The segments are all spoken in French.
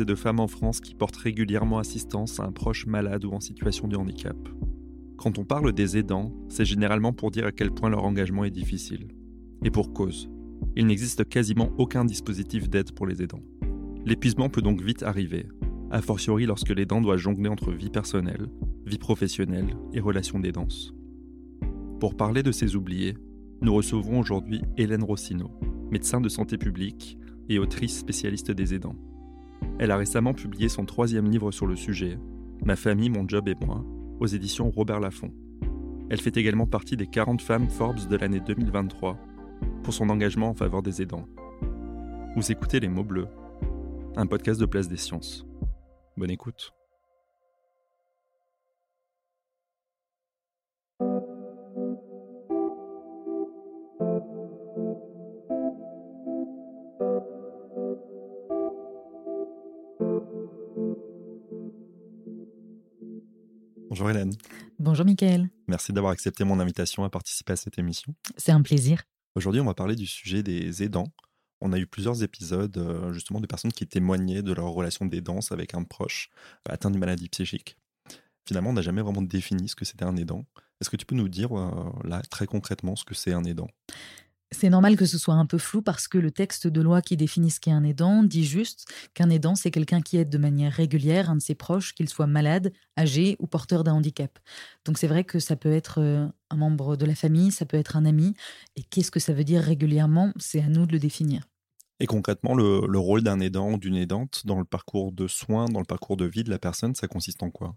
Et de femmes en France qui portent régulièrement assistance à un proche malade ou en situation de handicap. Quand on parle des aidants, c'est généralement pour dire à quel point leur engagement est difficile. Et pour cause. Il n'existe quasiment aucun dispositif d'aide pour les aidants. L'épuisement peut donc vite arriver, a fortiori lorsque l'aidant doit jongler entre vie personnelle, vie professionnelle et relations d'aidance. Pour parler de ces oubliés, nous recevons aujourd'hui Hélène Rossino, médecin de santé publique et autrice spécialiste des aidants. Elle a récemment publié son troisième livre sur le sujet, Ma famille, mon job et moi, aux éditions Robert Laffont. Elle fait également partie des 40 femmes Forbes de l'année 2023 pour son engagement en faveur des aidants. Vous écoutez Les mots bleus, un podcast de Place des Sciences. Bonne écoute. Bonjour Hélène. Bonjour Mickaël. Merci d'avoir accepté mon invitation à participer à cette émission. C'est un plaisir. Aujourd'hui, on va parler du sujet des aidants. On a eu plusieurs épisodes euh, justement de personnes qui témoignaient de leur relation d'aidance avec un proche atteint d'une maladie psychique. Finalement, on n'a jamais vraiment défini ce que c'était un aidant. Est-ce que tu peux nous dire euh, là très concrètement ce que c'est un aidant? C'est normal que ce soit un peu flou parce que le texte de loi qui définit ce qu'est un aidant dit juste qu'un aidant, c'est quelqu'un qui aide de manière régulière un de ses proches, qu'il soit malade, âgé ou porteur d'un handicap. Donc c'est vrai que ça peut être euh, un membre de la famille, ça peut être un ami. Et qu'est-ce que ça veut dire régulièrement? C'est à nous de le définir. Et concrètement, le, le rôle d'un aidant ou d'une aidante dans le parcours de soins, dans le parcours de vie de la personne, ça consiste en quoi?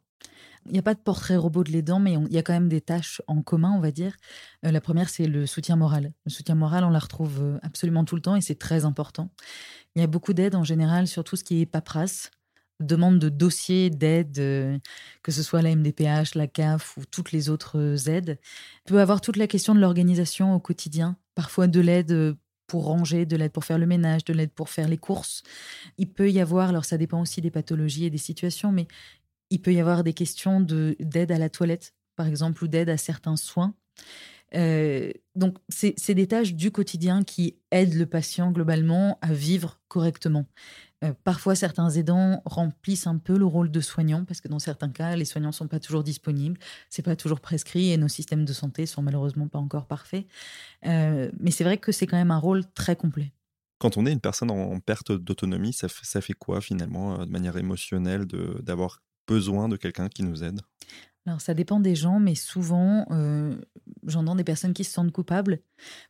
Il n'y a pas de portrait robot de l'aidant, mais il y a quand même des tâches en commun, on va dire. Euh, la première, c'est le soutien moral. Le soutien moral, on la retrouve euh, absolument tout le temps et c'est très important. Il y a beaucoup d'aide en général sur tout ce qui est paperasse, demande de dossiers d'aide, euh, que ce soit la MDPH, la CAF ou toutes les autres aides. Il peut avoir toute la question de l'organisation au quotidien, parfois de l'aide pour ranger, de l'aide pour faire le ménage, de l'aide pour faire les courses. Il peut y avoir, alors ça dépend aussi des pathologies et des situations, mais il peut y avoir des questions d'aide à la toilette, par exemple, ou d'aide à certains soins. Euh, donc, c'est des tâches du quotidien qui aident le patient globalement à vivre correctement. Euh, parfois, certains aidants remplissent un peu le rôle de soignant parce que dans certains cas, les soignants sont pas toujours disponibles, c'est pas toujours prescrit et nos systèmes de santé sont malheureusement pas encore parfaits. Euh, mais c'est vrai que c'est quand même un rôle très complet. Quand on est une personne en perte d'autonomie, ça, ça, fait quoi finalement de manière émotionnelle d'avoir besoin de quelqu'un qui nous aide? Alors, ça dépend des gens, mais souvent, euh, j'entends des personnes qui se sentent coupables,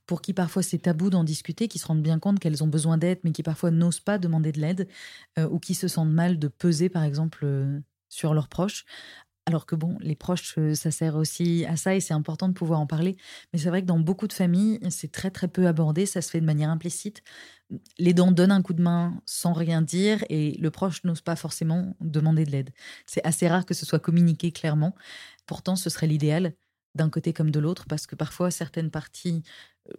pour qui parfois c'est tabou d'en discuter, qui se rendent bien compte qu'elles ont besoin d'aide, mais qui parfois n'osent pas demander de l'aide, euh, ou qui se sentent mal de peser, par exemple, euh, sur leurs proches. Alors que bon, les proches, ça sert aussi à ça et c'est important de pouvoir en parler. Mais c'est vrai que dans beaucoup de familles, c'est très très peu abordé, ça se fait de manière implicite. Les dents donnent un coup de main sans rien dire et le proche n'ose pas forcément demander de l'aide. C'est assez rare que ce soit communiqué clairement. Pourtant, ce serait l'idéal d'un côté comme de l'autre parce que parfois certaines parties,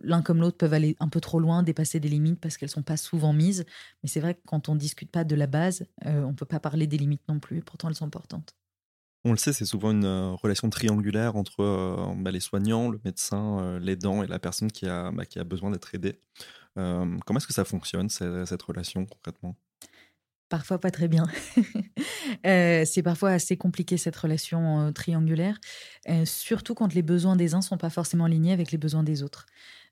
l'un comme l'autre, peuvent aller un peu trop loin, dépasser des limites parce qu'elles sont pas souvent mises. Mais c'est vrai que quand on discute pas de la base, on on peut pas parler des limites non plus. Pourtant, elles sont importantes. On le sait, c'est souvent une euh, relation triangulaire entre euh, bah, les soignants, le médecin, euh, l'aidant et la personne qui a, bah, qui a besoin d'être aidée. comment est-ce que ça fonctionne, cette, relation concrètement? Parfois pas très bien. c'est parfois assez compliqué cette relation triangulaire, surtout quand les besoins des uns sont pas forcément alignés avec les besoins des autres.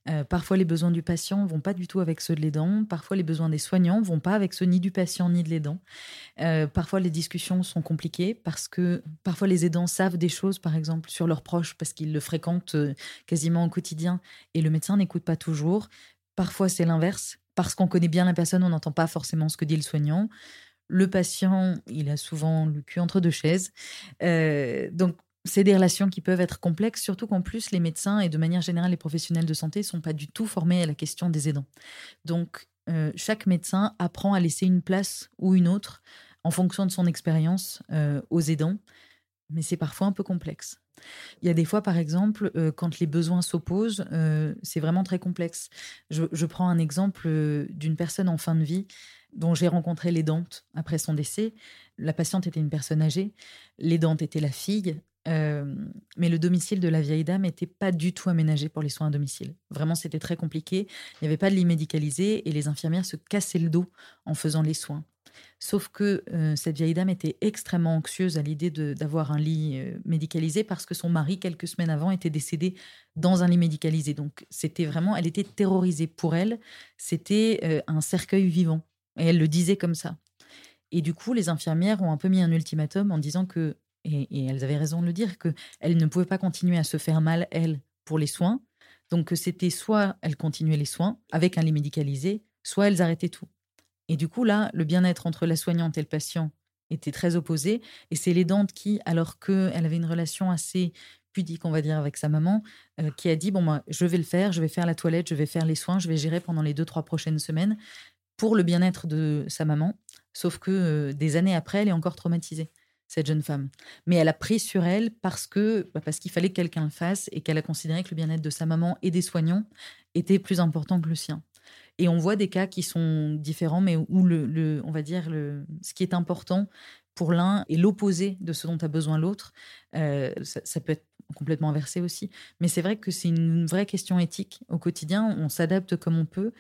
Euh, parfois, les besoins du patient vont pas du tout avec ceux de l'aidant. Parfois, les besoins des soignants vont pas avec ceux ni du patient ni de l'aidant. Euh, parfois, les discussions sont compliquées parce que parfois les aidants savent des choses, par exemple, sur leurs proches parce qu'ils le fréquentent euh, quasiment au quotidien et le médecin n'écoute pas toujours. Parfois, c'est l'inverse. Parce qu'on connaît bien la personne, on n'entend pas forcément ce que dit le soignant. le patient, il a souvent le cul entre deux chaises. Euh, donc, c'est des relations qui peuvent être complexes, surtout qu'en plus, les médecins et de manière générale les professionnels de santé ne sont pas du tout formés à la question des aidants. Donc, euh, chaque médecin apprend à laisser une place ou une autre en fonction de son expérience euh, aux aidants, mais c'est parfois un peu complexe. Il y a des fois, par exemple, euh, quand les besoins s'opposent, c'est vraiment très complexe. Je, prends un exemple d'une personne en fin de vie dont j'ai rencontré l'aidante après son décès. La patiente était une personne âgée, l'aidante était la fille, mais le domicile de la vieille dame n'était pas du tout aménagé pour les soins à domicile. Vraiment, c'était très compliqué. Il n'y avait pas de lit médicalisé et les infirmières se cassaient le dos en faisant les soins. Sauf que cette vieille dame était extrêmement anxieuse à l'idée d'avoir un lit médicalisé parce que son mari, quelques semaines avant, était décédé dans un lit médicalisé. Donc, c'était vraiment, elle était terrorisée. Pour elle, c'était un cercueil vivant. Et elle le disait comme ça. Et du coup, les infirmières ont un peu mis un ultimatum en disant que et, elles avaient raison de le dire, qu'elles ne pouvaient pas continuer à se faire mal, elles, pour les soins. Donc c'était soit elles continuaient les soins avec un lit médicalisé, soit elles arrêtaient tout. Et du coup, là, le bien-être entre la soignante et le patient était très opposé. Et c'est l'aidante qui, alors qu'elle avait une relation assez pudique, on va dire, avec sa maman, euh, qui a dit, bon, moi, je vais le faire, je vais faire la toilette, je vais faire les soins, je vais gérer pendant les deux, trois prochaines semaines pour le bien-être de sa maman. Sauf que euh, des années après, elle est encore traumatisée cette jeune femme. Mais elle a pris sur elle parce que bah, parce qu'il fallait que quelqu'un le fasse et qu'elle a considéré que le bien-être de sa maman et des soignants était plus important que le sien. Et on voit des cas qui sont différents, mais où le, on va dire le, ce qui est important pour l'un est l'opposé de ce dont a besoin l'autre. Euh, ça, peut être complètement inversé aussi. Mais c'est vrai que c'est une vraie question éthique au quotidien. On s'adapte comme on peut,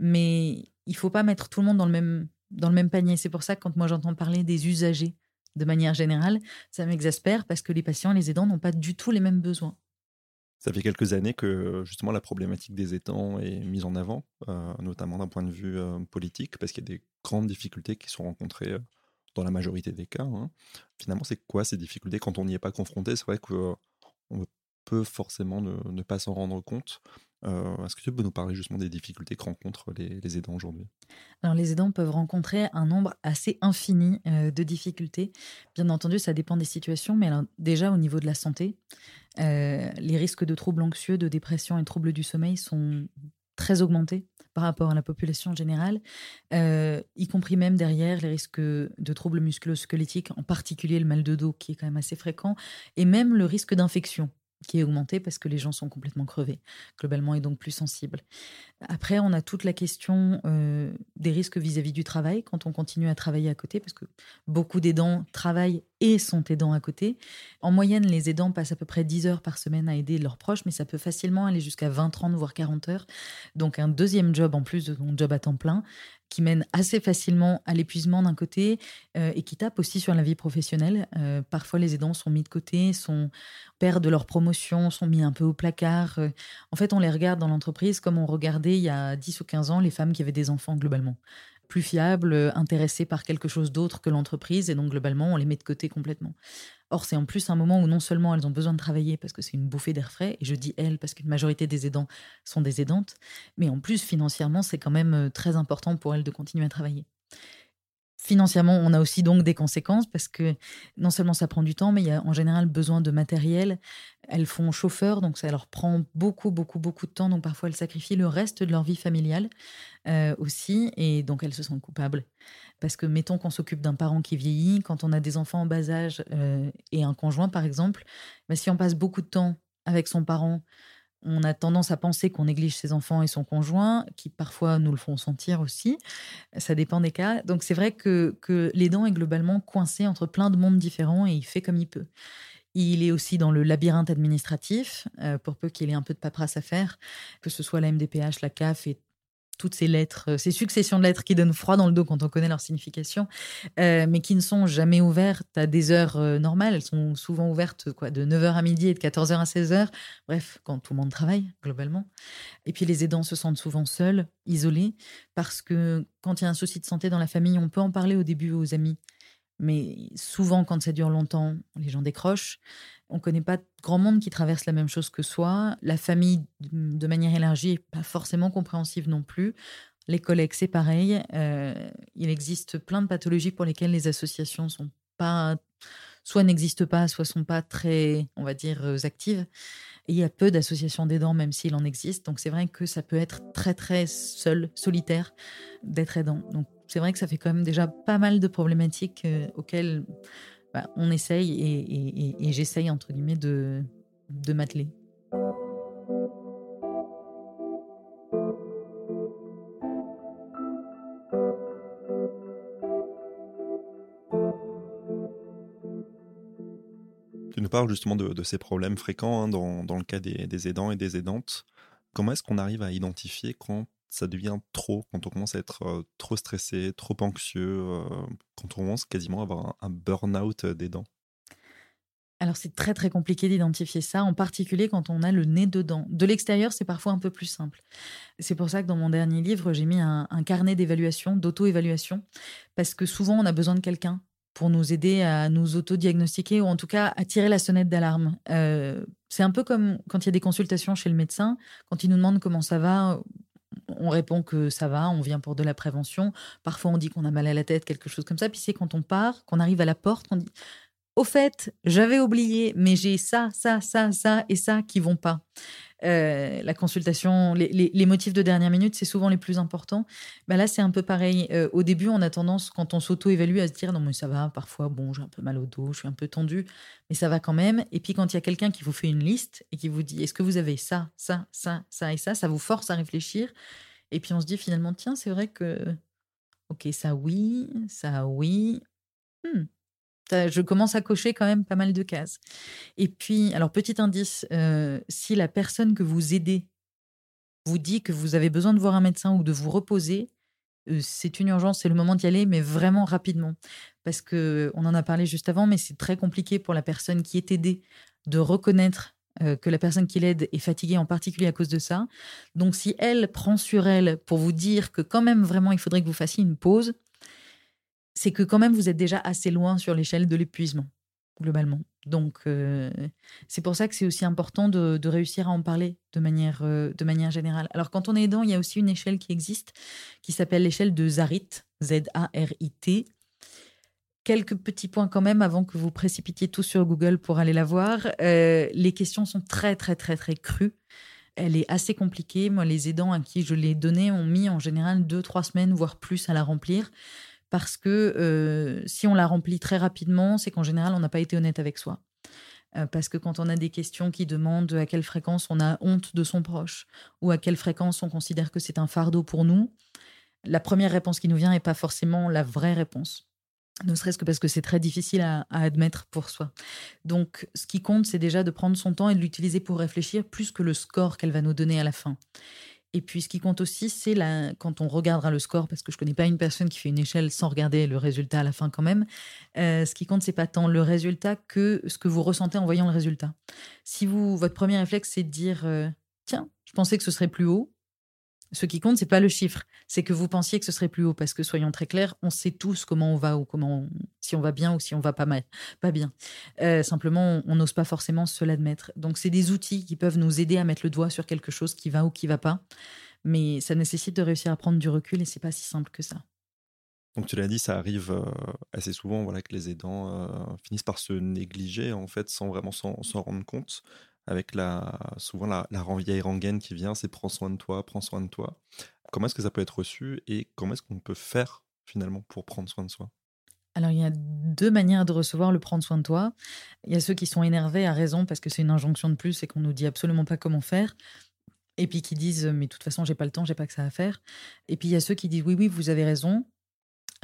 mais il faut pas mettre tout le monde dans le même dans le même panier. C'est pour ça que quand moi j'entends parler des usagers de manière générale, ça m'exaspère parce que les patients, les aidants n'ont pas du tout les mêmes besoins. Ça fait quelques années que justement la problématique des aidants est mise en avant, euh, notamment d'un point de vue euh, politique, parce qu'il y a des grandes difficultés qui sont rencontrées euh, dans la majorité des cas. Hein. Finalement, c'est quoi ces difficultés? Quand on n'y est pas confronté C'est vrai qu'on peut forcément ne pas s'en rendre compte. Euh, est-ce que tu peux nous parler justement des difficultés que rencontrent les, aidants aujourd'hui? Alors les aidants peuvent rencontrer un nombre assez infini euh, de difficultés. Bien entendu, ça dépend des situations, mais déjà au niveau de la santé, euh, les risques de troubles anxieux, de dépression et de troubles du sommeil sont très augmentés par rapport à la population générale, y compris même derrière les risques de troubles musculo-squelettiques, en particulier le mal de dos qui est quand même assez fréquent, et même le risque d'infection qui est augmenté parce que les gens sont complètement crevés, globalement, et donc plus sensibles. Après, on a toute la question des risques vis-à-vis du travail quand on continue à travailler à côté, parce que beaucoup d'aidants travaillent et sont aidants à côté. En moyenne, les aidants passent à peu près 10 heures par semaine à aider leurs proches, mais ça peut facilement aller jusqu'à 20, 30, voire 40 heures. Donc un deuxième job en plus de son job à temps plein, qui mène assez facilement à l'épuisement d'un côté euh, et qui tape aussi sur la vie professionnelle. Euh, parfois, les aidants sont mis de côté, sont perdent leur promotion, sont mis un peu au placard. Euh, en fait, on les regarde dans l'entreprise comme on regardait il y a 10 ou 15 ans les femmes qui avaient des enfants globalement plus fiables, intéressées par quelque chose d'autre que l'entreprise, et donc globalement, on les met de côté complètement. Or, c'est en plus un moment où non seulement elles ont besoin de travailler parce que c'est une bouffée d'air frais, et je dis elles parce qu'une majorité des aidants sont des aidantes, mais en plus, financièrement, c'est quand même euh, très important pour elles de continuer à travailler. Financièrement, on a aussi donc des conséquences parce que non seulement ça prend du temps, mais il y a en général besoin de matériel. Elles font chauffeur, donc ça leur prend beaucoup, beaucoup, beaucoup de temps. Donc parfois, elles sacrifient le reste de leur vie familiale euh, aussi, et donc elles se sentent coupables. Parce que mettons qu'on s'occupe d'un parent qui vieillit, quand on a des enfants en bas âge euh, et un conjoint par exemple, bah, si on passe beaucoup de temps avec son parent, on a tendance à penser qu'on néglige ses enfants et son conjoint, qui parfois nous le font sentir aussi. Ça dépend des cas. Donc c'est vrai que, l'aidant est globalement coincé entre plein de mondes différents et il fait comme il peut. Il est aussi dans le labyrinthe administratif, euh, pour peu qu'il ait un peu de paperasse à faire, que ce soit la MDPH, la CAF et toutes ces lettres, euh, ces successions de lettres qui donnent froid dans le dos quand on connaît leur signification, euh, mais qui ne sont jamais ouvertes à des heures euh, normales. Elles sont souvent ouvertes quoi, de 9h à midi et de 14h à 16h. Bref, quand tout le monde travaille, globalement. Et puis les aidants se sentent souvent seuls, isolés, parce que quand il y a un souci de santé dans la famille, on peut en parler au début aux amis. Mais souvent, quand ça dure longtemps, les gens décrochent. On ne connaît pas grand monde qui traverse la même chose que soi. La famille, de manière élargie, n'est pas forcément compréhensive non plus. Les collègues, c'est pareil. il existe plein de pathologies pour lesquelles les associations sont pas, soit n'existent pas, soit sont pas très, on va dire, actives. Et il y a peu d'associations d'aidants, même s'il en existe. Donc c'est vrai que ça peut être très très seul, solitaire, d'être aidant. C'est vrai que ça fait quand même déjà pas mal de problématiques auxquelles bah, on essaye et, j'essaye, entre guillemets, de, de m'atteler. Tu nous parles justement de, ces problèmes fréquents hein, dans, le cas des, aidants et des aidantes. Comment est-ce qu'on arrive à identifier quand ça devient trop, quand on commence à être trop stressé, trop anxieux, quand on commence quasiment à avoir un, burn-out d'aidant alors c'est très très compliqué d'identifier ça, en particulier quand on a le nez dedans. De l'extérieur, c'est parfois un peu plus simple. C'est pour ça que dans mon dernier livre, j'ai mis un, carnet d'évaluation, d'auto-évaluation, parce que souvent on a besoin de quelqu'un pour nous aider à nous auto-diagnostiquer ou en tout cas à tirer la sonnette d'alarme. C'est un peu comme quand il y a des consultations chez le médecin, quand il nous demande comment ça va, on répond que ça va, on vient pour de la prévention. Parfois, on dit qu'on a mal à la tête, quelque chose comme ça. Puis c'est quand on part, qu'on arrive à la porte, qu'on dit au fait, j'avais oublié, mais j'ai ça, ça, ça, ça et ça qui vont pas. Euh, la consultation, les, motifs de dernière minute, c'est souvent les plus importants. Bah là, c'est un peu pareil. Euh, au début, on a tendance, quand on s'auto-évalue, à se dire non, mais ça va, parfois, bon, j'ai un peu mal au dos, je suis un peu tendu, mais ça va quand même. Et puis, quand il y a quelqu'un qui vous fait une liste et qui vous dit est-ce que vous avez ça, ça, ça, ça et ça, ça vous force à réfléchir. Et puis, on se dit finalement tiens, c'est vrai que, ok, ça oui, ça oui. Hmm je commence à cocher quand même pas mal de cases. Et puis, alors petit indice, euh, si la personne que vous aidez vous dit que vous avez besoin de voir un médecin ou de vous reposer, euh, c'est une urgence, c'est le moment d'y aller, mais vraiment rapidement. Parce que on en a parlé juste avant, mais c'est très compliqué pour la personne qui est aidée de reconnaître euh, que la personne qui l'aide est fatiguée, en particulier à cause de ça. Donc, si elle prend sur elle pour vous dire que quand même vraiment il faudrait que vous fassiez une pause, c'est que quand même vous êtes déjà assez loin sur l'échelle de l'épuisement, globalement. Donc, euh, c'est pour ça que c'est aussi important de, réussir à en parler de manière, euh, de manière générale. Alors, quand on est aidant, il y a aussi une échelle qui existe, qui s'appelle l'échelle de Zarit, Z-A-R-I-T. Quelques petits points quand même avant que vous précipitiez tout sur Google pour aller la voir. Euh, les questions sont très, très, très, très crues. Elle est assez compliquée. Moi, les aidants à qui je l'ai donnée ont mis en général deux, trois semaines, voire plus à la remplir parce que euh, si on la remplit très rapidement, c'est qu'en général, on n'a pas été honnête avec soi. Euh, parce que quand on a des questions qui demandent à quelle fréquence on a honte de son proche ou à quelle fréquence on considère que c'est un fardeau pour nous, la première réponse qui nous vient n'est pas forcément la vraie réponse. Ne serait-ce que parce que c'est très difficile à, admettre pour soi. Donc, ce qui compte, c'est déjà de prendre son temps et de l'utiliser pour réfléchir plus que le score qu'elle va nous donner à la fin. Et puis, ce qui compte aussi, c'est quand on regardera le score, parce que je ne connais pas une personne qui fait une échelle sans regarder le résultat à la fin quand même. Euh, ce qui compte, c'est pas tant le résultat que ce que vous ressentez en voyant le résultat. Si vous, votre premier réflexe, c'est de dire, euh, tiens, je pensais que ce serait plus haut, ce qui compte, c'est pas le chiffre, c'est que vous pensiez que ce serait plus haut, parce que soyons très clairs, on sait tous comment on va ou comment, si on va bien ou si on va pas mal, pas bien. Euh, simplement, on n'ose pas forcément se l'admettre. Donc, c'est des outils qui peuvent nous aider à mettre le doigt sur quelque chose qui va ou qui va pas, mais ça nécessite de réussir à prendre du recul et c'est pas si simple que ça. Donc tu l'as dit, ça arrive euh, assez souvent, voilà, que les aidants euh, finissent par se négliger en fait, sans vraiment s'en rendre compte avec la, souvent la, la rengaine qui vient, c'est prends soin de toi, prends soin de toi. Comment est-ce que ça peut être reçu et comment est-ce qu'on peut faire finalement pour prendre soin de soi? Alors, il y a deux manières de recevoir le prendre soin de toi. Il y a ceux qui sont énervés à raison parce que c'est une injonction de plus et qu'on nous dit absolument pas comment faire. Et puis qui disent, mais de toute façon, j'ai pas le temps, j'ai pas que ça à faire. Et puis il y a ceux qui disent, oui, oui, vous avez raison,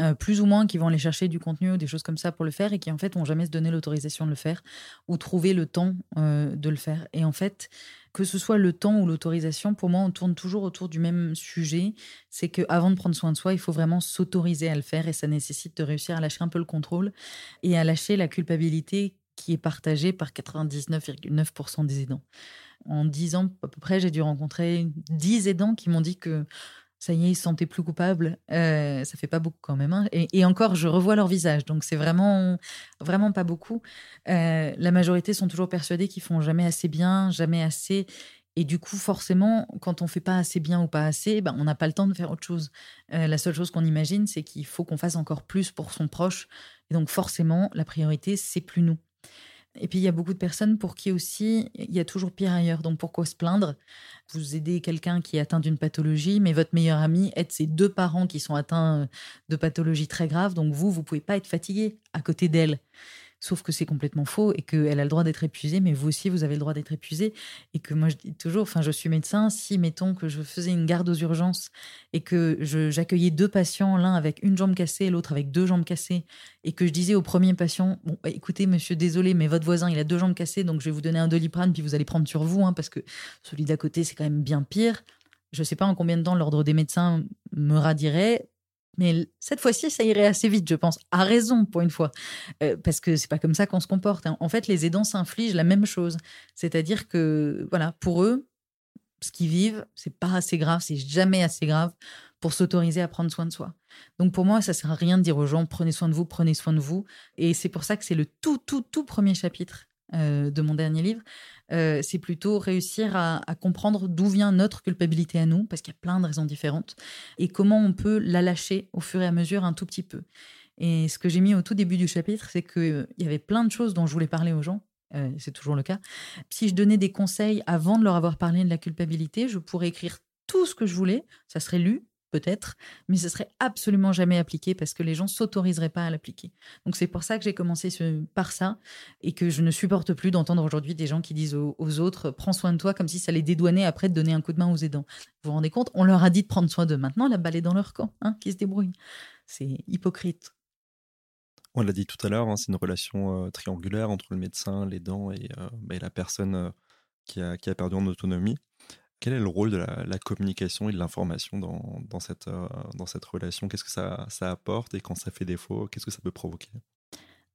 euh, plus ou moins qui vont aller chercher du contenu ou des choses comme ça pour le faire et qui en fait n'ont jamais se donné l'autorisation de le faire ou trouver le temps euh, de le faire. Et en fait, que ce soit le temps ou l'autorisation, pour moi, on tourne toujours autour du même sujet. C'est qu'avant de prendre soin de soi, il faut vraiment s'autoriser à le faire et ça nécessite de réussir à lâcher un peu le contrôle et à lâcher la culpabilité qui est partagée par 99,9% des aidants. En 10 ans à peu près, j'ai dû rencontrer 10 aidants qui m'ont dit que ça y est, ils se sentaient plus coupables. Euh, ça fait pas beaucoup quand même. Hein. Et, encore, je revois leur visage, donc c'est vraiment, vraiment pas beaucoup. Euh, la majorité sont toujours persuadés qu'ils font jamais assez bien, jamais assez. Et du coup, forcément, quand on fait pas assez bien ou pas assez, ben, on n'a pas le temps de faire autre chose. Euh, la seule chose qu'on imagine, c'est qu'il faut qu'on fasse encore plus pour son proche. Et donc, forcément, la priorité, c'est plus nous. Et puis, il y a beaucoup de personnes pour qui aussi, il y a toujours pire ailleurs. Donc, pourquoi se plaindre? Vous aidez quelqu'un qui est atteint d'une pathologie, mais votre meilleur ami aide ses deux parents qui sont atteints de pathologies très graves. Donc, vous, vous pouvez pas être fatigué à côté d'elle. Sauf que c'est complètement faux et qu'elle a le droit d'être épuisée, mais vous aussi, vous avez le droit d'être épuisé. Et que moi, je dis toujours, enfin, je suis médecin, si, mettons, que je faisais une garde aux urgences et que j'accueillais deux patients, l'un avec une jambe cassée, l'autre avec deux jambes cassées, et que je disais au premier patient, bon, bah, écoutez, monsieur, désolé, mais votre voisin, il a deux jambes cassées, donc je vais vous donner un doliprane, puis vous allez prendre sur vous, hein, parce que celui d'à côté, c'est quand même bien pire. Je ne sais pas en combien de temps l'ordre des médecins me radirait. Mais cette fois-ci, ça irait assez vite, je pense. À raison, pour une fois. Euh, parce que c'est pas comme ça qu'on se comporte. Hein. En fait, les aidants s'infligent la même chose. C'est-à-dire que, voilà, pour eux, ce qu'ils vivent, c'est pas assez grave, c'est jamais assez grave pour s'autoriser à prendre soin de soi. Donc pour moi, ça sert à rien de dire aux gens prenez soin de vous, prenez soin de vous. Et c'est pour ça que c'est le tout, tout, tout premier chapitre euh, de mon dernier livre, euh, c'est plutôt réussir à, comprendre d'où vient notre culpabilité à nous, parce qu'il y a plein de raisons différentes, et comment on peut la lâcher au fur et à mesure un tout petit peu. Et ce que j'ai mis au tout début du chapitre, c'est qu'il y avait plein de choses dont je voulais parler aux gens. Euh, c'est toujours le cas. Si je donnais des conseils avant de leur avoir parlé de la culpabilité, je pourrais écrire tout ce que je voulais, ça serait lu, peut-être, mais ce serait absolument jamais appliqué parce que les gens s'autoriseraient pas à l'appliquer. Donc c'est pour ça que j'ai commencé par ça et que je ne supporte plus d'entendre aujourd'hui des gens qui disent aux, autres prends soin de toi comme si ça les dédouanait après de donner un coup de main aux aidants. Vous vous rendez compte On leur a dit de prendre soin d'eux. Maintenant, la balle est dans leur camp, hein, qui se débrouille. C'est hypocrite. On l'a dit tout à l'heure, hein, c'est une relation euh, triangulaire entre le médecin, l'aidant et, euh, bah, la personne euh, qui, a, qui a perdu en autonomie. Quel est le rôle de la, communication et de l'information dans, dans, cette, euh, dans cette relation? Qu'est-ce que ça, ça apporte et quand ça fait défaut, qu'est-ce que ça peut provoquer?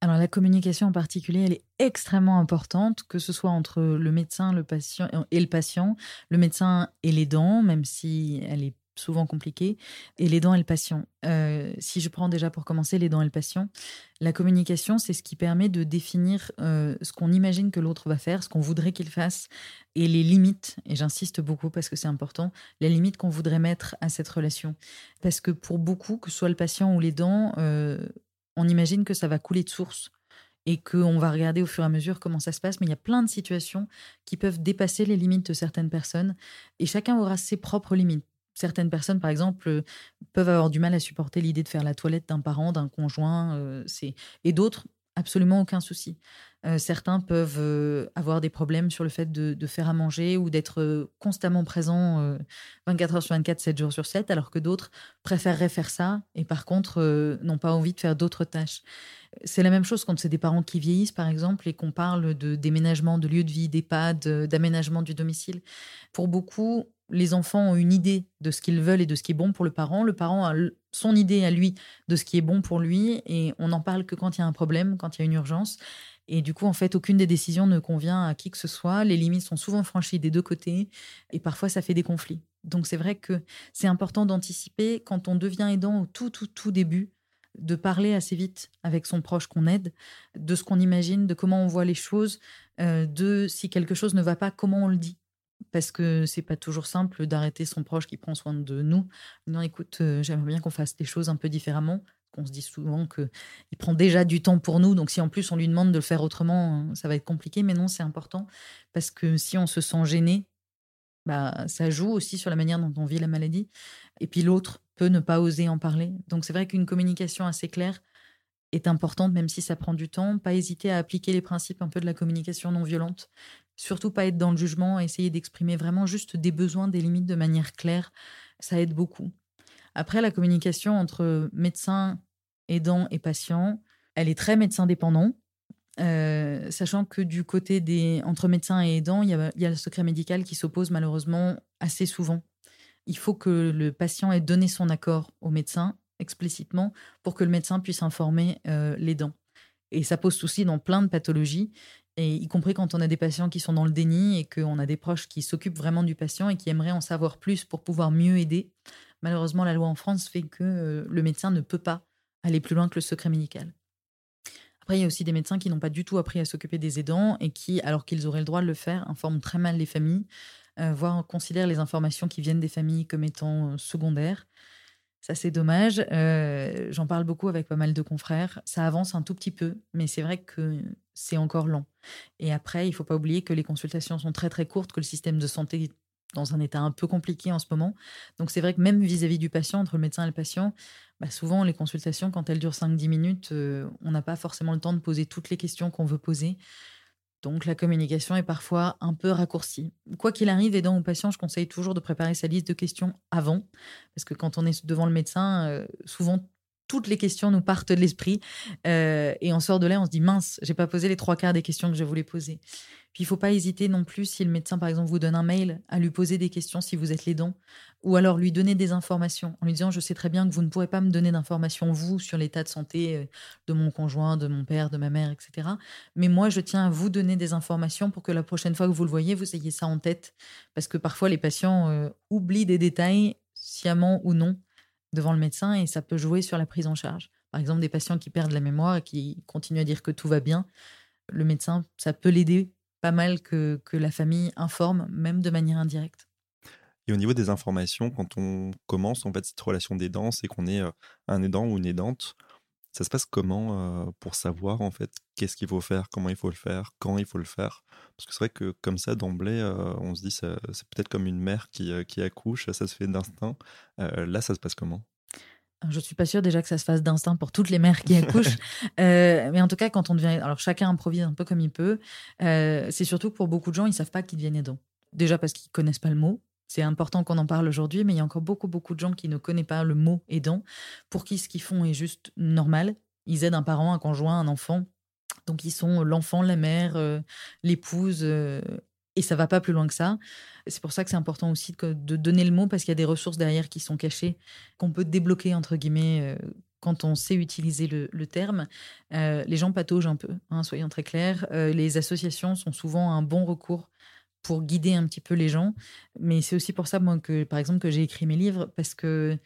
Alors la communication en particulier, elle est extrêmement importante, que ce soit entre le médecin le patient et le patient, le médecin et l'aidant, même si elle est souvent compliqué, et les dents et le patient. Euh, si je prends déjà pour commencer les dents et le patient, la communication, c'est ce qui permet de définir euh, ce qu'on imagine que l'autre va faire, ce qu'on voudrait qu'il fasse, et les limites, et j'insiste beaucoup parce que c'est important, les limites qu'on voudrait mettre à cette relation. Parce que pour beaucoup, que ce soit le patient ou les dents, euh, on imagine que ça va couler de source et qu'on va regarder au fur et à mesure comment ça se passe. Mais il y a plein de situations qui peuvent dépasser les limites de certaines personnes et chacun aura ses propres limites. Certaines personnes, par exemple, euh, peuvent avoir du mal à supporter l'idée de faire la toilette d'un parent, d'un conjoint, euh, et d'autres absolument aucun souci. Euh, certains peuvent avoir des problèmes sur le fait de, faire à manger ou d'être constamment présents 24 heures sur 24, 7 jours sur 7, alors que d'autres préféreraient faire ça et par contre n'ont pas envie de faire d'autres tâches. C'est la même chose quand c'est des parents qui vieillissent, par exemple, et qu'on parle de déménagement de lieu de vie, d'EHPAD, d'aménagement du domicile. Pour beaucoup, les enfants ont une idée de ce qu'ils veulent et de ce qui est bon pour le parent. Le parent a son idée à lui de ce qui est bon pour lui et on n'en parle que quand il y a un problème, quand il y a une urgence. Et du coup, en fait, aucune des décisions ne convient à qui que ce soit. Les limites sont souvent franchies des deux côtés et parfois ça fait des conflits. Donc c'est vrai que c'est important d'anticiper quand on devient aidant au tout, tout, tout début, de parler assez vite avec son proche qu'on aide, de ce qu'on imagine, de comment on voit les choses, euh, de si quelque chose ne va pas, comment on le dit parce que c'est pas toujours simple d'arrêter son proche qui prend soin de nous. Non, écoute, euh, j'aimerais bien qu'on fasse les choses un peu différemment. On se dit souvent que il prend déjà du temps pour nous, donc si en plus on lui demande de le faire autrement, ça va être compliqué. Mais non, c'est important parce que si on se sent gêné, bah ça joue aussi sur la manière dont on vit la maladie. Et puis l'autre peut ne pas oser en parler. Donc c'est vrai qu'une communication assez claire est importante, même si ça prend du temps. Pas hésiter à appliquer les principes un peu de la communication non violente. Surtout pas être dans le jugement, essayer d'exprimer vraiment juste des besoins, des limites de manière claire. Ça aide beaucoup. Après, la communication entre médecin, aidant et patient, elle est très médecin dépendant. Euh, sachant que du côté des entre médecin et aidant, il y, a, le secret médical qui s'oppose malheureusement assez souvent. Il faut que le patient ait donné son accord au médecin explicitement pour que le médecin puisse informer euh, l'aidant. Et ça pose souci dans plein de pathologies et y compris quand on a des patients qui sont dans le déni et qu'on a des proches qui s'occupent vraiment du patient et qui aimeraient en savoir plus pour pouvoir mieux aider. Malheureusement, la loi en France fait que euh, le médecin ne peut pas aller plus loin que le secret médical. Après, il y a aussi des médecins qui n'ont pas du tout appris à s'occuper des aidants et qui, alors qu'ils auraient le droit de le faire, informent très mal les familles voire considèrent les informations qui viennent des familles comme étant secondaires. Ça, c'est dommage. J'en parle beaucoup avec pas mal de confrères. Ça avance un tout petit peu, mais c'est vrai que c'est encore lent. Et après, il faut pas oublier que les consultations sont très très courtes, que le système de santé est dans un état un peu compliqué en ce moment. Donc c'est vrai que même vis-à-vis du patient, entre le médecin et le patient, bah, souvent les consultations, quand elles durent 5-10 minutes, on n'a pas forcément le temps de poser toutes les questions qu'on veut poser. Donc la communication est parfois un peu raccourcie. Quoi qu'il arrive, aidant au patient, je conseille toujours de préparer sa liste de questions avant, parce que quand on est devant le médecin, euh, souvent toutes les questions nous partent de l'esprit euh, et on sort de là, on se dit mince, j'ai pas posé les trois quarts des questions que je voulais poser. Puis il faut pas hésiter non plus si le médecin, par exemple, vous donne un mail, à lui poser des questions si vous êtes l'aidant, ou alors lui donner des informations en lui disant je sais très bien que vous ne pourrez pas me donner d'informations vous sur l'état de santé euh, de mon conjoint, de mon père, de ma mère, etc. Mais moi je tiens à vous donner des informations pour que la prochaine fois que vous le voyez, vous ayez ça en tête, parce que parfois les patients euh, oublient des détails sciemment ou non devant le médecin et ça peut jouer sur la prise en charge. Par exemple, des patients qui perdent la mémoire et qui continuent à dire que tout va bien, le médecin, ça peut l'aider pas mal que, que la famille informe, même de manière indirecte. Et au niveau des informations, quand on commence en fait cette relation d'aidant, c'est qu'on est euh, un aidant ou une aidante. Ça se passe comment euh, pour savoir en fait qu'est-ce qu'il faut faire, comment il faut le faire, quand il faut le faire? Parce que c'est vrai que comme ça d'emblée, euh, on se dit c'est peut-être comme une mère qui, qui accouche, ça se fait d'instinct. là, ça se passe comment? Je suis pas sûre déjà que ça se fasse d'instinct pour toutes les mères qui accouchent, euh, mais en tout cas quand on devient, alors chacun improvise un peu comme il peut. Euh, c'est surtout que pour beaucoup de gens, ils savent pas qu'ils deviennent aidants. Déjà parce qu'ils connaissent pas le mot. C'est important qu'on en parle aujourd'hui, mais il y a encore beaucoup beaucoup de gens qui ne connaissent pas le mot aidant, pour qui ce qu'ils font est juste normal. Ils aident un parent, un conjoint, un enfant. Donc ils sont l'enfant, la mère, euh, l'épouse, et ça va pas plus loin que ça. C'est pour ça que c'est important aussi de, donner le mot parce qu'il y a des ressources derrière qui sont cachées, qu'on peut débloquer, entre guillemets, euh, quand on sait utiliser le, terme. Euh, les gens pataugent un peu, hein, soyons très clairs. Euh, les associations sont souvent un bon recours pour guider un petit peu les gens. Mais c'est aussi pour ça, moi, que, par exemple, que j'ai écrit mes livres parce que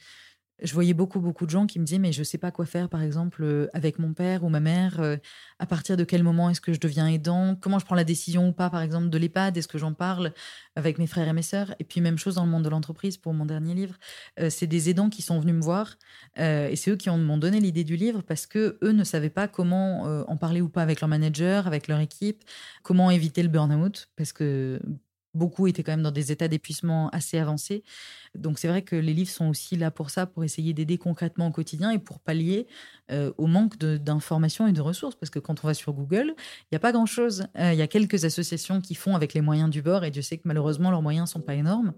je voyais beaucoup, beaucoup de gens qui me disaient, mais je ne sais pas quoi faire, par exemple, euh, avec mon père ou ma mère. Euh, à partir de quel moment est-ce que je deviens aidant? Comment je prends la décision ou pas, par exemple, de l'EHPAD? Est-ce que j'en parle avec mes frères et mes sœurs? Et puis, même chose dans le monde de l'entreprise pour mon dernier livre. Euh, c'est des aidants qui sont venus me voir et c'est eux qui m'ont donné l'idée du livre parce que eux ne savaient pas comment en parler ou pas avec leur manager, avec leur équipe, comment éviter le burn-out parce que beaucoup étaient quand même dans des états d'épuisement assez avancés. Donc c'est vrai que les livres sont aussi là pour ça, pour essayer d'aider concrètement au quotidien et pour pallier euh, au manque d'informations et de ressources. Parce que quand on va sur Google, il n'y a pas grand-chose. Euh, il y a quelques associations qui font avec les moyens du bord et Dieu sait que malheureusement leurs moyens sont pas énormes.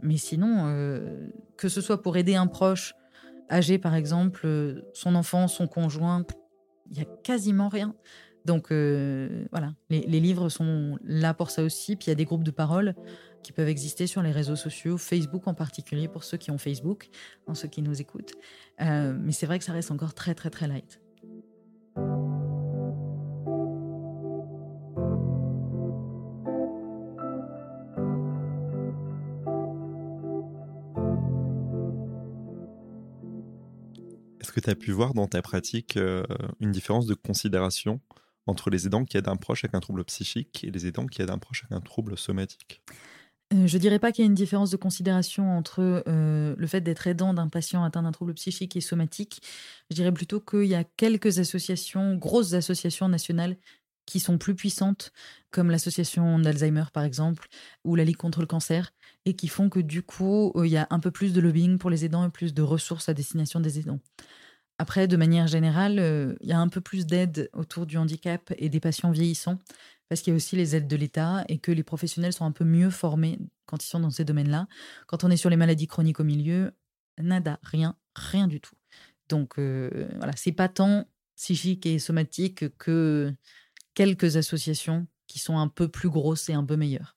Mais sinon, euh, que ce soit pour aider un proche âgé par exemple, son enfant, son conjoint, il y a quasiment rien. Donc euh, voilà, les, livres sont là pour ça aussi. Puis il y a des groupes de parole qui peuvent exister sur les réseaux sociaux, Facebook en particulier pour ceux qui ont Facebook, pour ceux qui nous écoutent. Euh, mais c'est vrai que ça reste encore très très très light. Est-ce que tu as pu voir dans ta pratique euh, une différence de considération entre les aidants qui aident un proche avec un trouble psychique et les aidants qui aident un proche avec un trouble somatique euh, je dirais pas qu'il y a une différence de considération entre euh, le fait d'être aidant d'un patient atteint d'un trouble psychique et somatique. Je dirais plutôt qu'il y a quelques associations, grosses associations nationales, qui sont plus puissantes, comme l'association d'Alzheimer par exemple, ou la Ligue contre le cancer, et qui font que du coup, euh, il y a un peu plus de lobbying pour les aidants et plus de ressources à destination des aidants. Après, de manière générale, euh, il y a un peu plus d'aide autour du handicap et des patients vieillissants, parce qu'il y a aussi les aides de l'État et que les professionnels sont un peu mieux formés quand ils sont dans ces domaines-là. Quand on est sur les maladies chroniques au milieu, nada, rien, rien du tout. Donc euh, voilà, c'est pas tant psychique et somatique que quelques associations qui sont un peu plus grosses et un peu meilleures.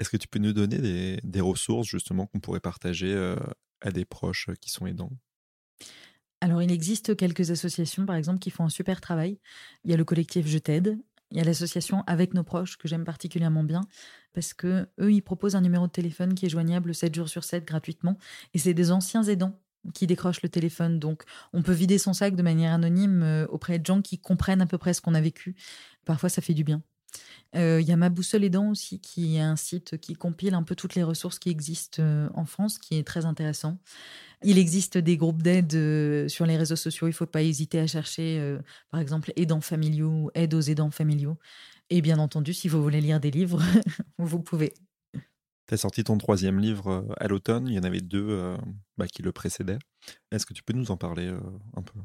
Est-ce que tu peux nous donner des, ressources justement qu'on pourrait partager euh, à des proches qui sont aidants? Alors, il existe quelques associations, par exemple, qui font un super travail. Il y a le collectif Je t'aide. Il y a l'association Avec nos proches, que j'aime particulièrement bien, parce que eux, ils proposent un numéro de téléphone qui est joignable 7 jours sur 7 gratuitement. Et c'est des anciens aidants qui décrochent le téléphone. Donc, on peut vider son sac de manière anonyme euh, auprès de gens qui comprennent à peu près ce qu'on a vécu. Parfois, ça fait du bien. Il y a Ma Boussole Aidant aussi, qui est un site qui compile un peu toutes les ressources qui existent en France, qui est très intéressant. Il existe des groupes d'aide sur les réseaux sociaux. Il ne faut pas hésiter à chercher, par exemple, aidants familiaux, aide aux aidants familiaux. Et bien entendu, si vous voulez lire des livres, vous pouvez. Tu as sorti ton troisième livre euh, à l'automne, il y en avait deux euh, bah, qui le précédaient. Est-ce que tu peux nous en parler euh, un peu?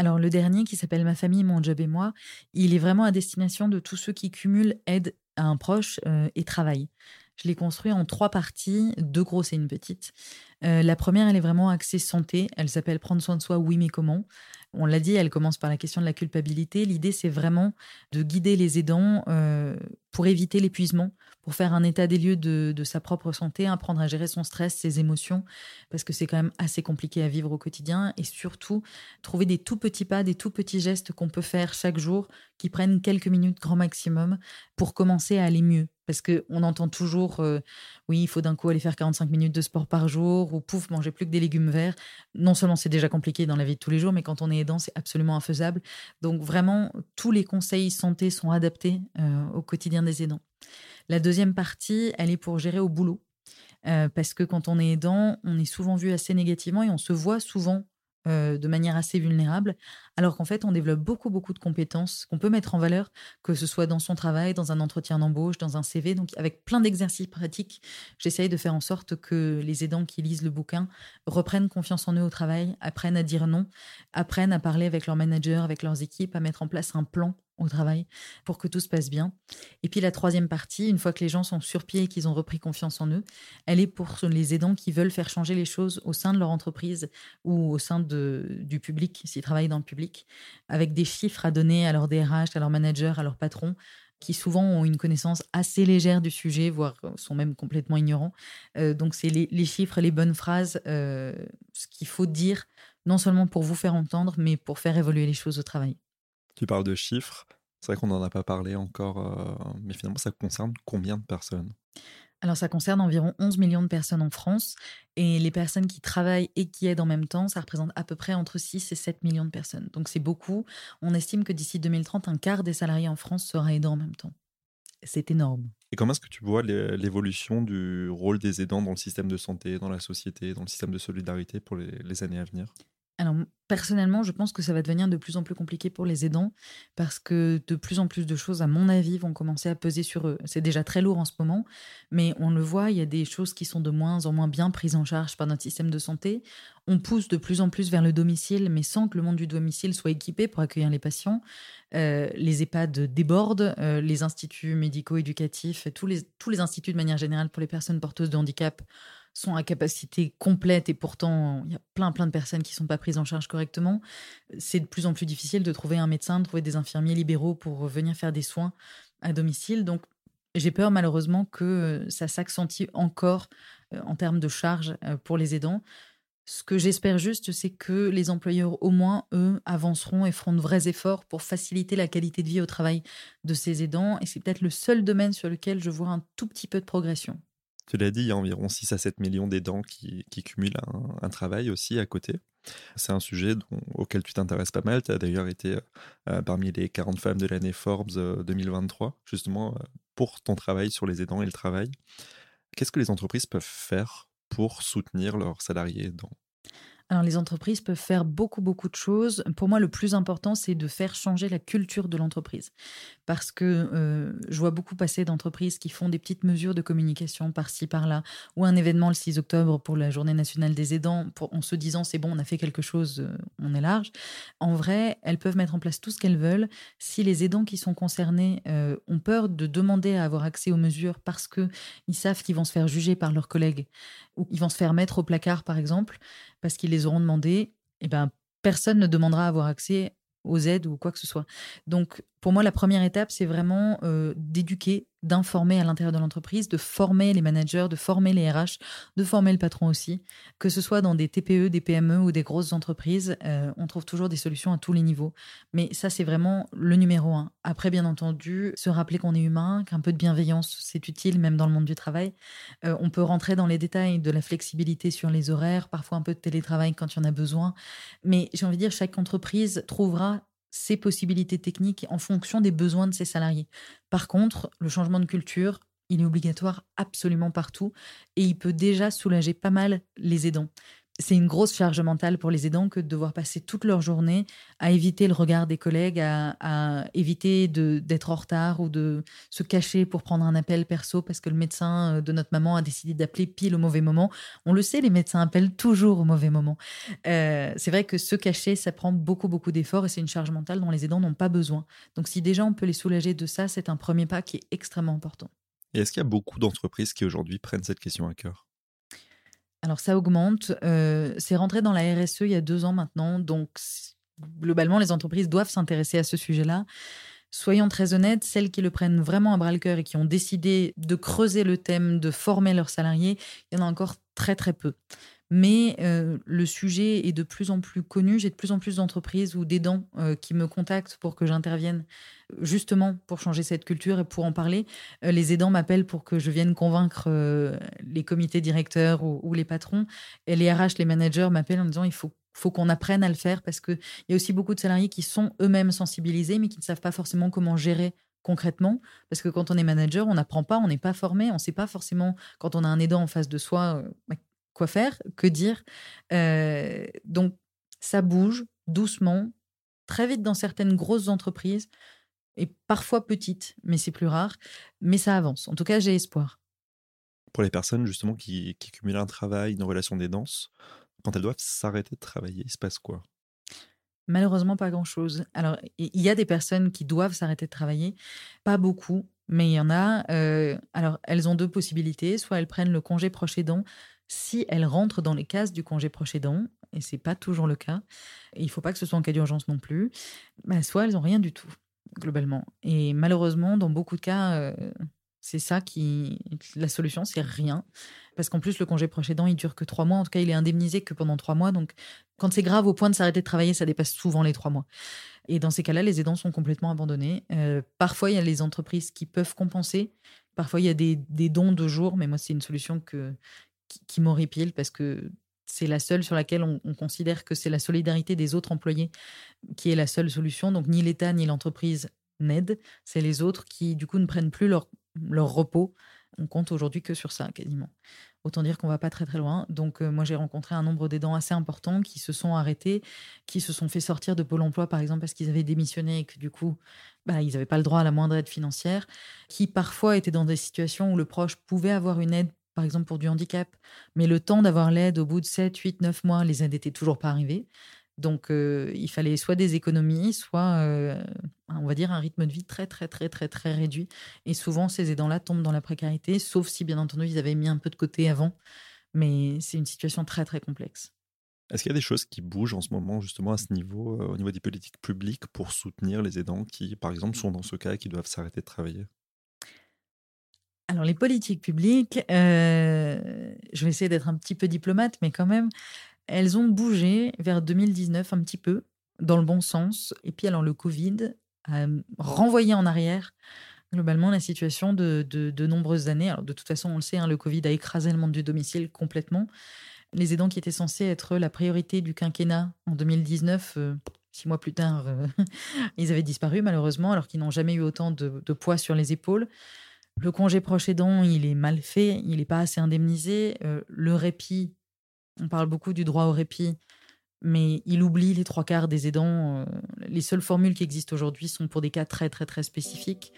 Alors le dernier qui s'appelle Ma famille, mon job et moi, il est vraiment à destination de tous ceux qui cumulent aide à un proche et travail. Je l'ai construit en trois parties, deux grosses et une petite. la première, elle est vraiment axée santé. Elle s'appelle Prendre soin de soi, oui mais comment? On l'a dit, elle commence par la question de la culpabilité. L'idée, c'est vraiment de guider les aidants euh, pour éviter l'épuisement, pour faire un état des lieux de, sa propre santé, apprendre à gérer son stress, ses émotions, parce que c'est quand même assez compliqué à vivre au quotidien, et surtout trouver des tout petits pas, des tout petits gestes qu'on peut faire chaque jour, qui prennent quelques minutes grand maximum, pour commencer à aller mieux. Parce qu'on entend toujours, euh, oui, il faut d'un coup aller faire 45 minutes de sport par jour, ou pouf, manger plus que des légumes verts. Non seulement c'est déjà compliqué dans la vie de tous les jours, mais quand on est aidant, c'est absolument infaisable. Donc vraiment, tous les conseils santé sont adaptés euh, au quotidien des aidants. La deuxième partie, elle est pour gérer au boulot. Euh, parce que quand on est aidant, on est souvent vu assez négativement et on se voit souvent euh, de manière assez vulnérable, alors qu'en fait, on développe beaucoup, beaucoup de compétences qu'on peut mettre en valeur, que ce soit dans son travail, dans un entretien d'embauche, dans un CV. Donc, avec plein d'exercices pratiques, j'essaye de faire en sorte que les aidants qui lisent le bouquin reprennent confiance en eux au travail, apprennent à dire non, apprennent à parler avec leurs managers, avec leurs équipes, à mettre en place un plan au travail pour que tout se passe bien. Et puis la troisième partie, une fois que les gens sont sur pied et qu'ils ont repris confiance en eux, elle est pour les aidants qui veulent faire changer les choses au sein de leur entreprise ou au sein de, du public, s'ils travaillent dans le public, avec des chiffres à donner à leur DRH, à leur manager, à leur patron, qui souvent ont une connaissance assez légère du sujet, voire sont même complètement ignorants. Euh, donc c'est les, chiffres, les bonnes phrases, euh, ce qu'il faut dire, non seulement pour vous faire entendre, mais pour faire évoluer les choses au travail. Tu parles de chiffres. C'est vrai qu'on n'en a pas parlé encore, euh, mais finalement, ça concerne combien de personnes? Alors, ça concerne environ 11 millions de personnes en France. Et les personnes qui travaillent et qui aident en même temps, ça représente à peu près entre 6 et 7 millions de personnes. Donc, c'est beaucoup. On estime que d'ici 2030, un quart des salariés en France sera aidant en même temps. C'est énorme. Et comment est-ce que tu vois l'évolution du rôle des aidants dans le système de santé, dans la société, dans le système de solidarité pour les années à venir? Alors, personnellement, je pense que ça va devenir de plus en plus compliqué pour les aidants parce que de plus en plus de choses, à mon avis, vont commencer à peser sur eux. C'est déjà très lourd en ce moment, mais on le voit, il y a des choses qui sont de moins en moins bien prises en charge par notre système de santé. On pousse de plus en plus vers le domicile, mais sans que le monde du domicile soit équipé pour accueillir les patients. Euh, les EHPAD débordent, euh, les instituts médico-éducatifs, tous les, tous les instituts de manière générale pour les personnes porteuses de handicap sont à capacité complète et pourtant il y a plein plein de personnes qui sont pas prises en charge correctement. C'est de plus en plus difficile de trouver un médecin, de trouver des infirmiers libéraux pour venir faire des soins à domicile. Donc j'ai peur malheureusement que ça s'accentue encore euh, en termes de charges euh, pour les aidants. Ce que j'espère juste, c'est que les employeurs, au moins, eux, avanceront et feront de vrais efforts pour faciliter la qualité de vie au travail de ces aidants. Et c'est peut-être le seul domaine sur lequel je vois un tout petit peu de progression. Tu l'as dit, il y a environ 6 à 7 millions d'aidants qui, cumulent un, travail aussi à côté. C'est un sujet auquel tu t'intéresses pas mal. Tu as d'ailleurs été euh, parmi les 40 femmes de l'année Forbes 2023, euh, justement euh, pour ton travail sur les aidants et le travail. Qu'est-ce que les entreprises peuvent faire pour soutenir leurs salariés aidants alors les entreprises peuvent faire beaucoup beaucoup de choses. Pour moi, le plus important, c'est de faire changer la culture de l'entreprise. Parce que euh, je vois beaucoup passer d'entreprises qui font des petites mesures de communication par-ci, par-là, ou un événement le 6 octobre pour la journée nationale des aidants, en se disant c'est bon, on a fait quelque chose, euh, on est large. En vrai, elles peuvent mettre en place tout ce qu'elles veulent. Si les aidants qui sont concernés euh, ont peur de demander à avoir accès aux mesures parce qu'ils savent qu'ils vont se faire juger par leurs collègues, ou ils vont se faire mettre au placard, par exemple, parce qu'ils les auront demandé, eh ben, personne ne demandera à avoir accès aux aides ou quoi que ce soit. Donc, pour moi, la première étape, c'est vraiment euh, d'éduquer, d'informer à l'intérieur de l'entreprise, de former les managers, de former les RH, de former le patron aussi. Que ce soit dans des TPE, des PME ou des grosses entreprises, euh, on trouve toujours des solutions à tous les niveaux. Mais ça, c'est vraiment le numéro un. Après, bien entendu, se rappeler qu'on est humain, qu'un peu de bienveillance, c'est utile, même dans le monde du travail. Euh, on peut rentrer dans les détails de la flexibilité sur les horaires, parfois un peu de télétravail quand il y en a besoin. Mais j'ai envie de dire, chaque entreprise trouvera ses possibilités techniques en fonction des besoins de ses salariés. Par contre, le changement de culture, il est obligatoire absolument partout et il peut déjà soulager pas mal les aidants c'est une grosse charge mentale pour les aidants que de devoir passer toute leur journée à éviter le regard des collègues, à, éviter d'être en retard ou de se cacher pour prendre un appel perso parce que le médecin euh, de notre maman a décidé d'appeler pile au mauvais moment. On le sait, les médecins appellent toujours au mauvais moment. Euh, c'est vrai que se cacher, ça prend beaucoup, beaucoup d'efforts et c'est une charge mentale dont les aidants n'ont pas besoin. Donc si déjà on peut les soulager de ça, c'est un premier pas qui est extrêmement important. Et est-ce qu'il y a beaucoup d'entreprises qui aujourd'hui prennent cette question à cœur? Alors ça augmente. C'est rentré dans la RSE il y a deux ans maintenant. Donc globalement, les entreprises doivent s'intéresser à ce sujet-là. Soyons très honnêtes, celles qui le prennent vraiment à bras le cœur et qui ont décidé de creuser le thème, de former leurs salariés, il y en a encore très très peu. Mais euh, le sujet est de plus en plus connu. J'ai de plus en plus d'entreprises ou d'aidants euh, qui me contactent pour que j'intervienne justement pour changer cette culture et pour en parler. Euh, les aidants m'appellent pour que je vienne convaincre les comités directeurs ou, les patrons. Et les RH, les managers m'appellent en disant il faut faut qu'on apprenne à le faire parce qu'il y a aussi beaucoup de salariés qui sont eux-mêmes sensibilisés mais qui ne savent pas forcément comment gérer concrètement. Parce que quand on est manager, on n'apprend pas, on n'est pas formé, on ne sait pas forcément, quand on a un aidant en face de soi, bah, quoi faire, que dire. Euh, donc, ça bouge doucement, très vite dans certaines grosses entreprises et parfois petites, mais c'est plus rare. Mais ça avance. En tout cas, j'ai espoir. Pour les personnes justement qui, qui cumulent un travail, une relation d'aidance, quand elles doivent s'arrêter de travailler, il se passe quoi? Malheureusement, pas grand-chose. Alors, il y a des personnes qui doivent s'arrêter de travailler, pas beaucoup, mais il y en a. Euh, alors, elles ont deux possibilités. Soit elles prennent le congé proche aidant, si elles rentrent dans les cases du congé proche aidant, et c'est pas toujours le cas, il ne faut pas que ce soit en cas d'urgence non plus, bah, soit elles n'ont rien du tout, globalement. Et malheureusement, dans beaucoup de cas, euh, c'est ça qui. La solution, c'est rien. Parce qu'en plus, le congé proche aidant, il dure que trois mois. En tout cas, il est indemnisé que pendant trois mois. Donc, quand c'est grave au point de s'arrêter de travailler, ça dépasse souvent les trois mois. Et dans ces cas-là, les aidants sont complètement abandonnés. Euh, parfois, il y a les entreprises qui peuvent compenser. Parfois, il y a des, des dons de jours, mais moi, c'est une solution que, qui, m'horripile parce que c'est la seule sur laquelle on, considère que c'est la solidarité des autres employés qui est la seule solution. Donc ni l'État ni l'entreprise n'aident, c'est les autres qui du coup ne prennent plus leur, leur repos. On compte aujourd'hui que sur ça quasiment. Autant dire qu'on va pas très très loin. Donc euh, moi j'ai rencontré un nombre d'aidants assez important qui se sont arrêtés, qui se sont fait sortir de Pôle Emploi par exemple parce qu'ils avaient démissionné et que du coup bah, ils n'avaient pas le droit à la moindre aide financière, qui parfois étaient dans des situations où le proche pouvait avoir une aide par exemple pour du handicap. Mais le temps d'avoir l'aide au bout de 7, 8, 9 mois, les aides n'étaient toujours pas arrivées. Donc, euh, il fallait soit des économies, soit, euh, on va dire, un rythme de vie très, très, très, très, très réduit. Et souvent, ces aidants-là tombent dans la précarité, sauf si, bien entendu, ils avaient mis un peu de côté avant. Mais c'est une situation très, très complexe. Est-ce qu'il y a des choses qui bougent en ce moment, justement, à ce niveau, euh, au niveau des politiques publiques, pour soutenir les aidants qui, par exemple, sont dans ce cas et qui doivent s'arrêter de travailler? Alors les politiques publiques, euh, je vais essayer d'être un petit peu diplomate, mais quand même, elles ont bougé vers 2019 un petit peu, dans le bon sens. Et puis alors le Covid a renvoyé en arrière globalement la situation de, de, nombreuses années. Alors de toute façon, on le sait, hein, le Covid a écrasé le monde du domicile complètement. Les aidants qui étaient censés être la priorité du quinquennat en 2019, euh, six mois plus tard, euh, ils avaient disparu malheureusement, alors qu'ils n'ont jamais eu autant de poids sur les épaules. Le congé proche aidant, il est mal fait, il n'est pas assez indemnisé. Euh, le répit, on parle beaucoup du droit au répit, mais il oublie les trois quarts des aidants. Euh, les seules formules qui existent aujourd'hui sont pour des cas très très très spécifiques.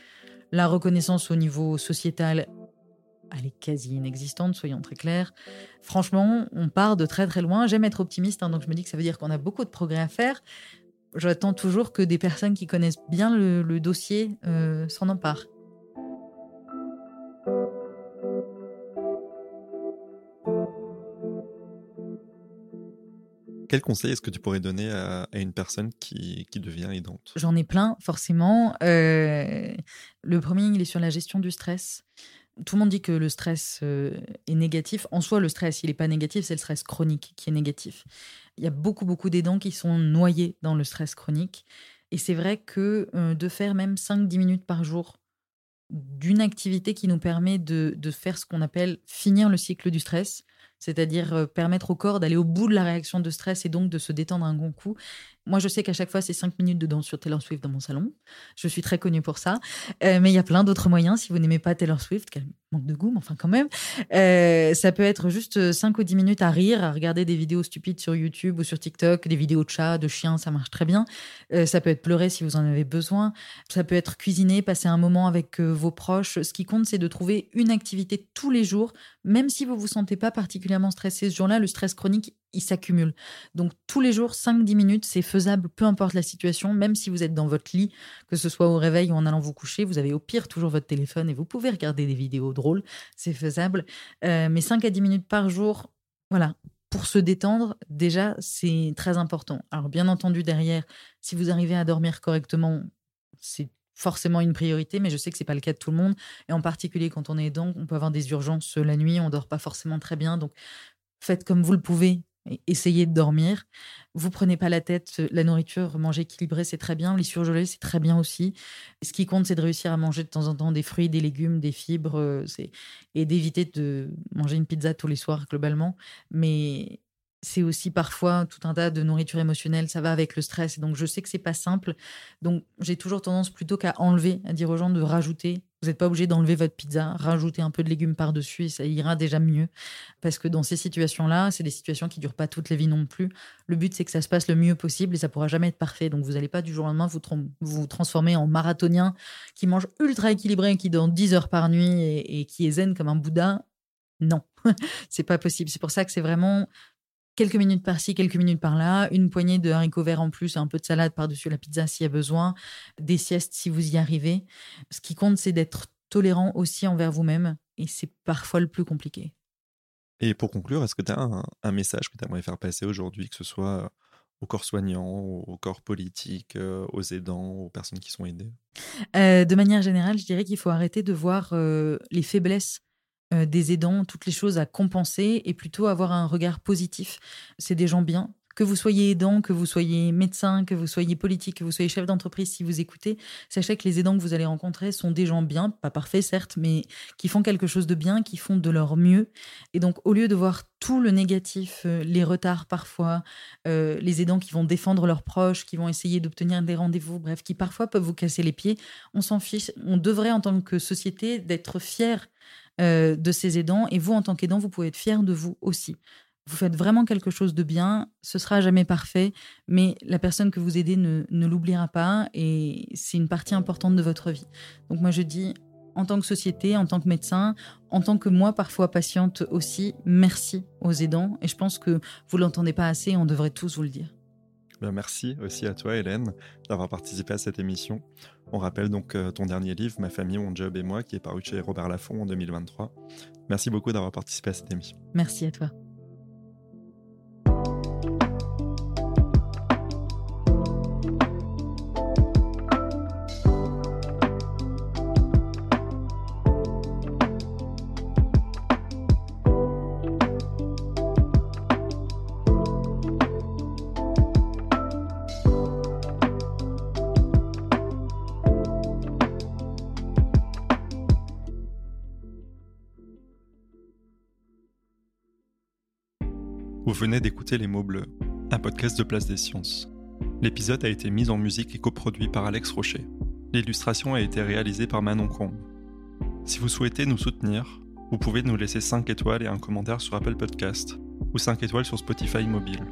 La reconnaissance au niveau sociétal, elle est quasi inexistante, soyons très clairs. Franchement, on part de très très loin. J'aime être optimiste, hein, donc je me dis que ça veut dire qu'on a beaucoup de progrès à faire. J'attends toujours que des personnes qui connaissent bien le, dossier euh, s'en emparent. Quel conseil est-ce que tu pourrais donner à, une personne qui, devient aidante? J'en ai plein, forcément. Euh, le premier, il est sur la gestion du stress. Tout le monde dit que le stress euh, est négatif. En soi, le stress, il n'est pas négatif, c'est le stress chronique qui est négatif. Il y a beaucoup, beaucoup d'aidants qui sont noyés dans le stress chronique. Et c'est vrai que euh, de faire même 5-10 minutes par jour d'une activité qui nous permet de, de faire ce qu'on appelle finir le cycle du stress, c'est-à-dire euh, permettre au corps d'aller au bout de la réaction de stress et donc de se détendre un bon coup, Moi, je sais qu'à chaque fois, c'est cinq minutes de danse sur Taylor Swift dans mon salon. Je suis très connue pour ça. Euh, mais il y a plein d'autres moyens. Si vous n'aimez pas Taylor Swift, qu'elle manque de goût, mais enfin quand même, euh, ça peut être juste 5 ou 10 minutes à rire, à regarder des vidéos stupides sur YouTube ou sur TikTok, des vidéos de chats, de chiens, ça marche très bien. Euh, ça peut être pleurer si vous en avez besoin. Ça peut être cuisiner, passer un moment avec vos proches. Ce qui compte, c'est de trouver une activité tous les jours, même si vous vous sentez pas particulièrement stressé ce jour-là. Le stress chronique, il s'accumule. Donc tous les jours, 5-10 minutes, c'est faisable, peu importe la situation, même si vous êtes dans votre lit, que ce soit au réveil ou en allant vous coucher, vous avez au pire toujours votre téléphone et vous pouvez regarder des vidéos drôles, c'est faisable. Euh, mais 5 à 10 minutes par jour, voilà, pour se détendre, déjà, c'est très important. Alors bien entendu, derrière, si vous arrivez à dormir correctement, c'est forcément une priorité, mais je sais que c'est pas le cas de tout le monde. Et en particulier quand on est aidant, on peut avoir des urgences la nuit, on dort pas forcément très bien. Donc faites comme vous le pouvez essayez de dormir. Vous prenez pas la tête. La nourriture, manger équilibré, c'est très bien. Les surgelés, c'est très bien aussi. Ce qui compte, c'est de réussir à manger de temps en temps des fruits, des légumes, des fibres, euh, et d'éviter de manger une pizza tous les soirs globalement. Mais c'est aussi parfois tout un tas de nourriture émotionnelle, ça va avec le stress. Donc, je sais que c'est pas simple. Donc, j'ai toujours tendance plutôt qu'à enlever, à dire aux gens de rajouter. Vous n'êtes pas obligé d'enlever votre pizza, rajouter un peu de légumes par-dessus ça ira déjà mieux. Parce que dans ces situations-là, c'est des situations qui durent pas toute la vie non plus. Le but, c'est que ça se passe le mieux possible et ça pourra jamais être parfait. Donc, vous n'allez pas du jour au lendemain vous, vous transformer en marathonien qui mange ultra équilibré, qui dort 10 heures par nuit et, et qui est zen comme un Bouddha. Non, c'est pas possible. C'est pour ça que c'est vraiment quelques minutes par-ci, quelques minutes par-là, une poignée de haricots verts en plus, un peu de salade par-dessus la pizza s'il y a besoin, des siestes si vous y arrivez. Ce qui compte, c'est d'être tolérant aussi envers vous-même et c'est parfois le plus compliqué. Et pour conclure, est-ce que tu as un, message que tu aimerais faire passer aujourd'hui, que ce soit au corps soignant, au corps politique, euh, aux aidants, aux personnes qui sont aidées? Euh, De manière générale, je dirais qu'il faut arrêter de voir euh, les faiblesses euh, des aidants, toutes les choses à compenser et plutôt avoir un regard positif. C'est des gens bien. Que vous soyez aidant, que vous soyez médecin, que vous soyez politique, que vous soyez chef d'entreprise, si vous écoutez, sachez que les aidants que vous allez rencontrer sont des gens bien, pas parfaits certes, mais qui font quelque chose de bien, qui font de leur mieux. Et donc, au lieu de voir tout le négatif, euh, les retards parfois, euh, les aidants qui vont défendre leurs proches, qui vont essayer d'obtenir des rendez-vous, bref, qui parfois peuvent vous casser les pieds, on s'en fiche. On devrait, en tant que société, d'être fiers euh, de ces aidants. Et vous, en tant qu'aidant, vous pouvez être fier de vous aussi. Vous faites vraiment quelque chose de bien. Ce sera jamais parfait, mais la personne que vous aidez ne, l'oubliera pas et c'est une partie importante de votre vie. Donc moi, je dis, en tant que société, en tant que médecin, en tant que moi, parfois patiente aussi, merci aux aidants. Et je pense que vous l'entendez pas assez, on devrait tous vous le dire. Ben, merci aussi à toi, Hélène, d'avoir participé à cette émission. On rappelle donc euh, ton dernier livre, Ma famille, mon job et moi, qui est paru chez Robert Laffont en 2023. Merci beaucoup d'avoir participé à cette émission. Merci à toi. Venez d'écouter Les mots bleus, un podcast de Place des Sciences. L'épisode a été mis en musique et coproduit par Alex Rocher. L'illustration a été réalisée par Manon Combe. Si vous souhaitez nous soutenir, vous pouvez nous laisser 5 étoiles et un commentaire sur Apple Podcast ou 5 étoiles sur Spotify mobile.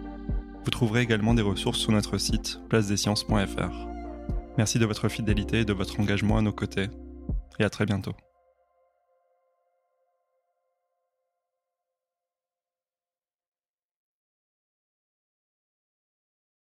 Vous trouverez également des ressources sur notre site placedesciences.fr. Merci de votre fidélité et de votre engagement à nos côtés, et à très bientôt.